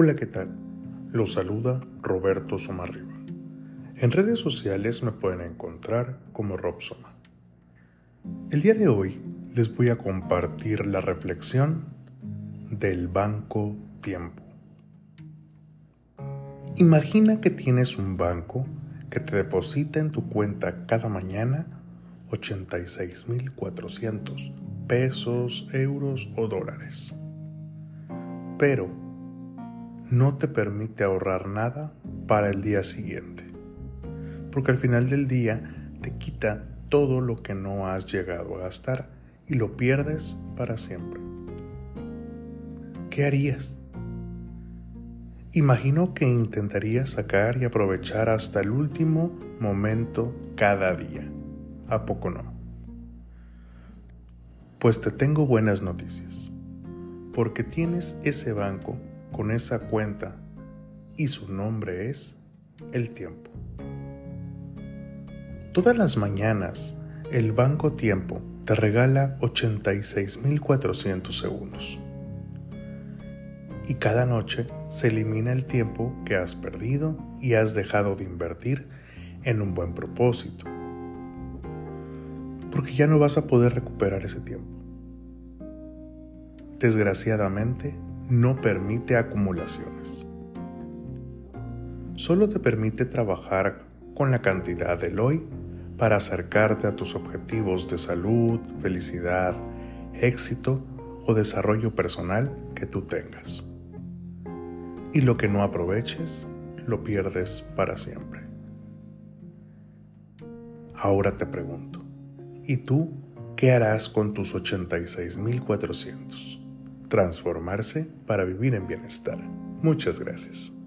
Hola, ¿qué tal? Los saluda Roberto Somarriba. En redes sociales me pueden encontrar como Rob Soma. El día de hoy les voy a compartir la reflexión del banco tiempo. Imagina que tienes un banco que te deposita en tu cuenta cada mañana 86.400 pesos, euros o dólares. Pero no te permite ahorrar nada para el día siguiente. Porque al final del día te quita todo lo que no has llegado a gastar y lo pierdes para siempre. ¿Qué harías? Imagino que intentarías sacar y aprovechar hasta el último momento cada día. ¿A poco no? Pues te tengo buenas noticias, porque tienes ese banco con esa cuenta y su nombre es el tiempo. Todas las mañanas el Banco Tiempo te regala 86.400 segundos. Y cada noche se elimina el tiempo que has perdido y has dejado de invertir en un buen propósito porque ya no vas a poder recuperar ese tiempo. Desgraciadamente, no permite acumulaciones. Solo te permite trabajar con la cantidad del hoy para acercarte a tus objetivos de salud, felicidad, éxito o desarrollo personal que tú tengas. Y lo que no aproveches, lo pierdes para siempre. Ahora te pregunto, ¿Y tú qué harás con tus 86.400? Transformarse para vivir en bienestar. Muchas gracias.